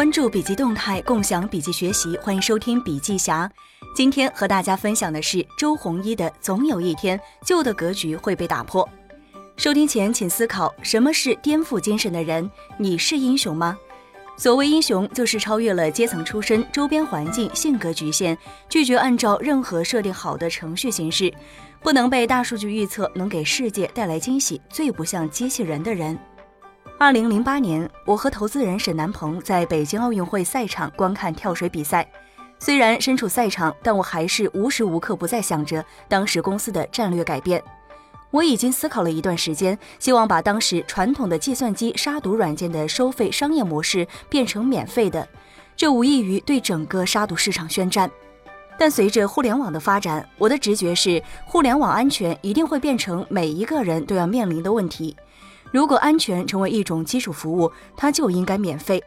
关注笔记动态，共享笔记学习，欢迎收听笔记侠。今天和大家分享的是周鸿祎的《总有一天，旧的格局会被打破》。收听前请思考：什么是颠覆精神的人？你是英雄吗？所谓英雄，就是超越了阶层、出身、周边环境、性格局限，拒绝按照任何设定好的程序行事，不能被大数据预测，能给世界带来惊喜，最不像机器人的人。二零零八年，我和投资人沈南鹏在北京奥运会赛场观看跳水比赛。虽然身处赛场，但我还是无时无刻不在想着当时公司的战略改变。我已经思考了一段时间，希望把当时传统的计算机杀毒软件的收费商业模式变成免费的，这无异于对整个杀毒市场宣战。但随着互联网的发展，我的直觉是，互联网安全一定会变成每一个人都要面临的问题。如果安全成为一种基础服务，它就应该免费。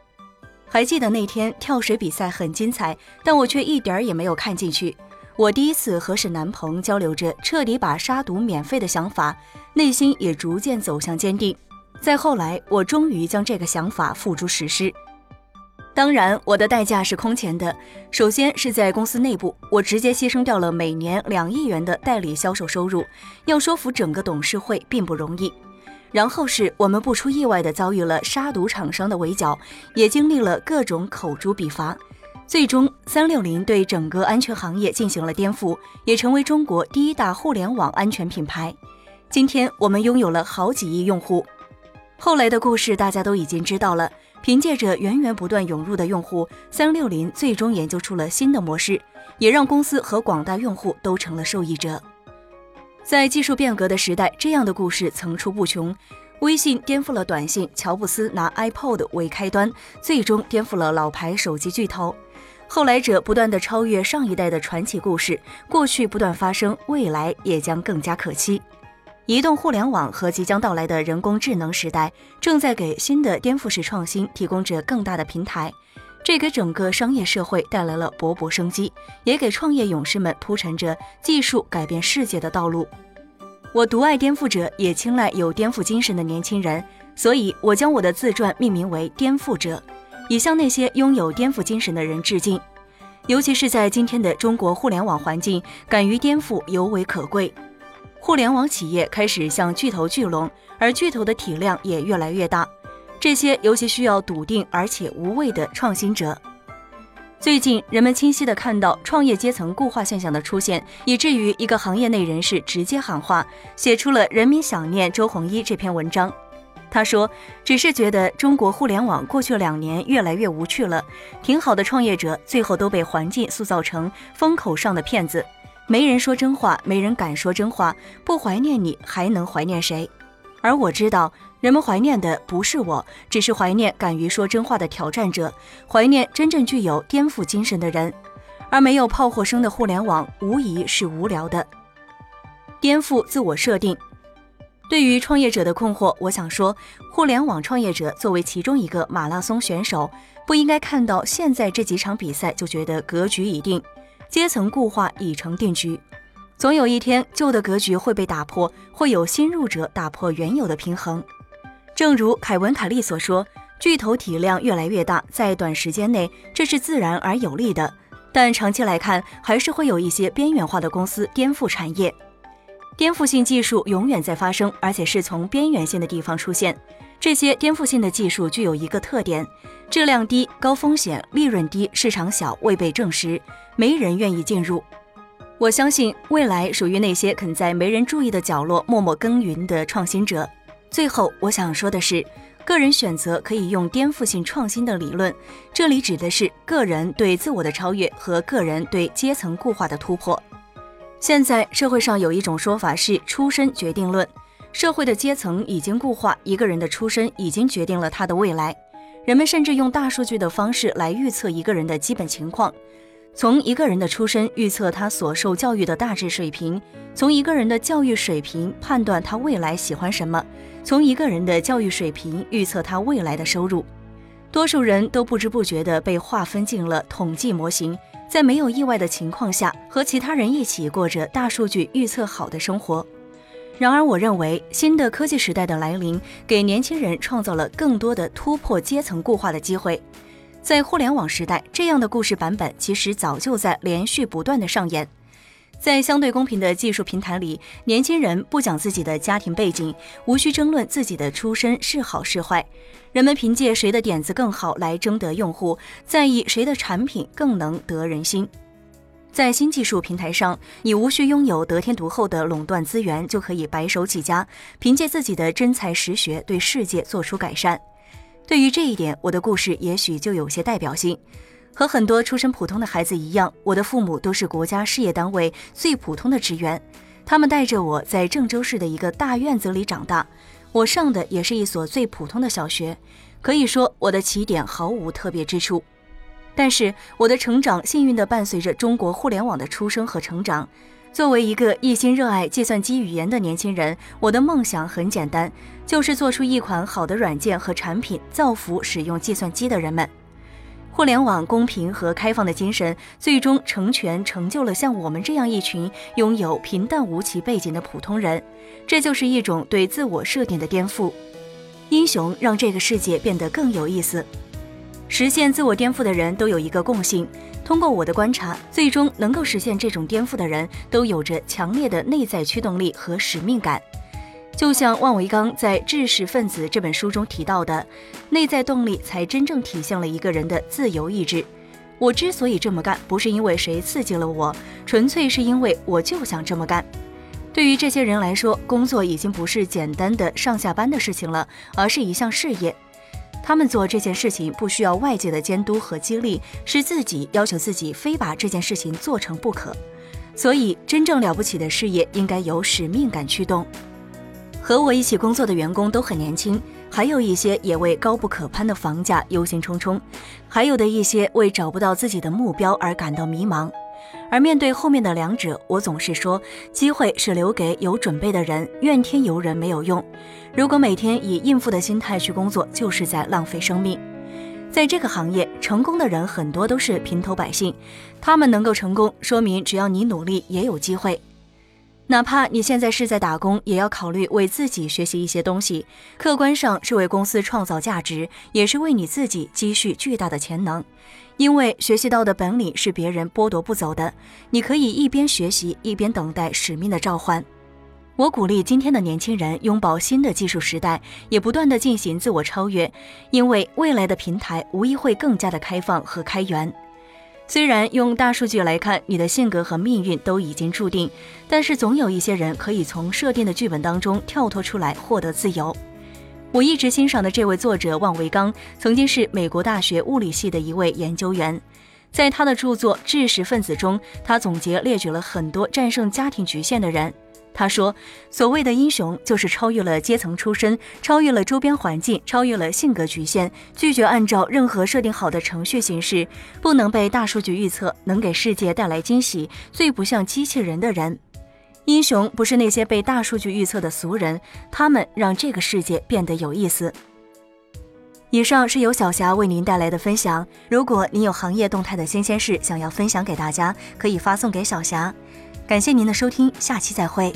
还记得那天跳水比赛很精彩，但我却一点儿也没有看进去。我第一次和沈南鹏交流着彻底把杀毒免费的想法，内心也逐渐走向坚定。再后来，我终于将这个想法付诸实施。当然，我的代价是空前的。首先是在公司内部，我直接牺牲掉了每年两亿元的代理销售收入，要说服整个董事会并不容易。然后是我们不出意外的遭遇了杀毒厂商的围剿，也经历了各种口诛笔伐。最终，三六零对整个安全行业进行了颠覆，也成为中国第一大互联网安全品牌。今天，我们拥有了好几亿用户。后来的故事大家都已经知道了。凭借着源源不断涌入的用户，三六零最终研究出了新的模式，也让公司和广大用户都成了受益者。在技术变革的时代，这样的故事层出不穷。微信颠覆了短信，乔布斯拿 iPod 为开端，最终颠覆了老牌手机巨头。后来者不断的超越上一代的传奇故事，过去不断发生，未来也将更加可期。移动互联网和即将到来的人工智能时代，正在给新的颠覆式创新提供着更大的平台，这给整个商业社会带来了勃勃生机，也给创业勇士们铺陈着技术改变世界的道路。我独爱颠覆者，也青睐有颠覆精神的年轻人，所以我将我的自传命名为《颠覆者》。以向那些拥有颠覆精神的人致敬，尤其是在今天的中国互联网环境，敢于颠覆尤为可贵。互联网企业开始向巨头聚拢，而巨头的体量也越来越大，这些尤其需要笃定而且无畏的创新者。最近，人们清晰地看到创业阶层固化现象的出现，以至于一个行业内人士直接喊话，写出了《人民想念周鸿祎》这篇文章。他说：“只是觉得中国互联网过去两年越来越无趣了，挺好的创业者最后都被环境塑造成风口上的骗子，没人说真话，没人敢说真话，不怀念你还能怀念谁？而我知道，人们怀念的不是我，只是怀念敢于说真话的挑战者，怀念真正具有颠覆精神的人，而没有炮火声的互联网无疑是无聊的。颠覆自我设定。”对于创业者的困惑，我想说，互联网创业者作为其中一个马拉松选手，不应该看到现在这几场比赛就觉得格局已定，阶层固化已成定局。总有一天，旧的格局会被打破，会有新入者打破原有的平衡。正如凯文·卡利所说，巨头体量越来越大，在短时间内这是自然而有利的，但长期来看，还是会有一些边缘化的公司颠覆产业。颠覆性技术永远在发生，而且是从边缘性的地方出现。这些颠覆性的技术具有一个特点：质量低、高风险、利润低、市场小、未被证实，没人愿意进入。我相信未来属于那些肯在没人注意的角落默默耕耘的创新者。最后，我想说的是，个人选择可以用颠覆性创新的理论，这里指的是个人对自我的超越和个人对阶层固化的突破。现在社会上有一种说法是出身决定论，社会的阶层已经固化，一个人的出身已经决定了他的未来。人们甚至用大数据的方式来预测一个人的基本情况，从一个人的出身预测他所受教育的大致水平，从一个人的教育水平判断他未来喜欢什么，从一个人的教育水平预测他未来的收入。多数人都不知不觉地被划分进了统计模型。在没有意外的情况下，和其他人一起过着大数据预测好的生活。然而，我认为新的科技时代的来临，给年轻人创造了更多的突破阶层固化的机会。在互联网时代，这样的故事版本其实早就在连续不断的上演。在相对公平的技术平台里，年轻人不讲自己的家庭背景，无需争论自己的出身是好是坏。人们凭借谁的点子更好来争得用户，在意谁的产品更能得人心。在新技术平台上，你无需拥有得天独厚的垄断资源，就可以白手起家，凭借自己的真才实学对世界做出改善。对于这一点，我的故事也许就有些代表性。和很多出身普通的孩子一样，我的父母都是国家事业单位最普通的职员。他们带着我在郑州市的一个大院子里长大，我上的也是一所最普通的小学，可以说我的起点毫无特别之处。但是我的成长幸运地伴随着中国互联网的出生和成长。作为一个一心热爱计算机语言的年轻人，我的梦想很简单，就是做出一款好的软件和产品，造福使用计算机的人们。互联网公平和开放的精神，最终成全成就了像我们这样一群拥有平淡无奇背景的普通人。这就是一种对自我设定的颠覆。英雄让这个世界变得更有意思。实现自我颠覆的人都有一个共性。通过我的观察，最终能够实现这种颠覆的人都有着强烈的内在驱动力和使命感。就像万维钢在《知识分子》这本书中提到的，内在动力才真正体现了一个人的自由意志。我之所以这么干，不是因为谁刺激了我，纯粹是因为我就想这么干。对于这些人来说，工作已经不是简单的上下班的事情了，而是一项事业。他们做这件事情不需要外界的监督和激励，是自己要求自己，非把这件事情做成不可。所以，真正了不起的事业应该由使命感驱动。和我一起工作的员工都很年轻，还有一些也为高不可攀的房价忧心忡忡，还有的一些为找不到自己的目标而感到迷茫。而面对后面的两者，我总是说，机会是留给有准备的人，怨天尤人没有用。如果每天以应付的心态去工作，就是在浪费生命。在这个行业，成功的人很多都是平头百姓，他们能够成功，说明只要你努力，也有机会。哪怕你现在是在打工，也要考虑为自己学习一些东西，客观上是为公司创造价值，也是为你自己积蓄巨大的潜能。因为学习到的本领是别人剥夺不走的，你可以一边学习一边等待使命的召唤。我鼓励今天的年轻人拥抱新的技术时代，也不断的进行自我超越，因为未来的平台无疑会更加的开放和开源。虽然用大数据来看，你的性格和命运都已经注定，但是总有一些人可以从设定的剧本当中跳脱出来，获得自由。我一直欣赏的这位作者万维刚，曾经是美国大学物理系的一位研究员。在他的著作《知识分子》中，他总结列举了很多战胜家庭局限的人。他说：“所谓的英雄，就是超越了阶层出身，超越了周边环境，超越了性格局限，拒绝按照任何设定好的程序行事，不能被大数据预测，能给世界带来惊喜，最不像机器人的人。”英雄不是那些被大数据预测的俗人，他们让这个世界变得有意思。以上是由小霞为您带来的分享。如果您有行业动态的新鲜事想要分享给大家，可以发送给小霞。感谢您的收听，下期再会。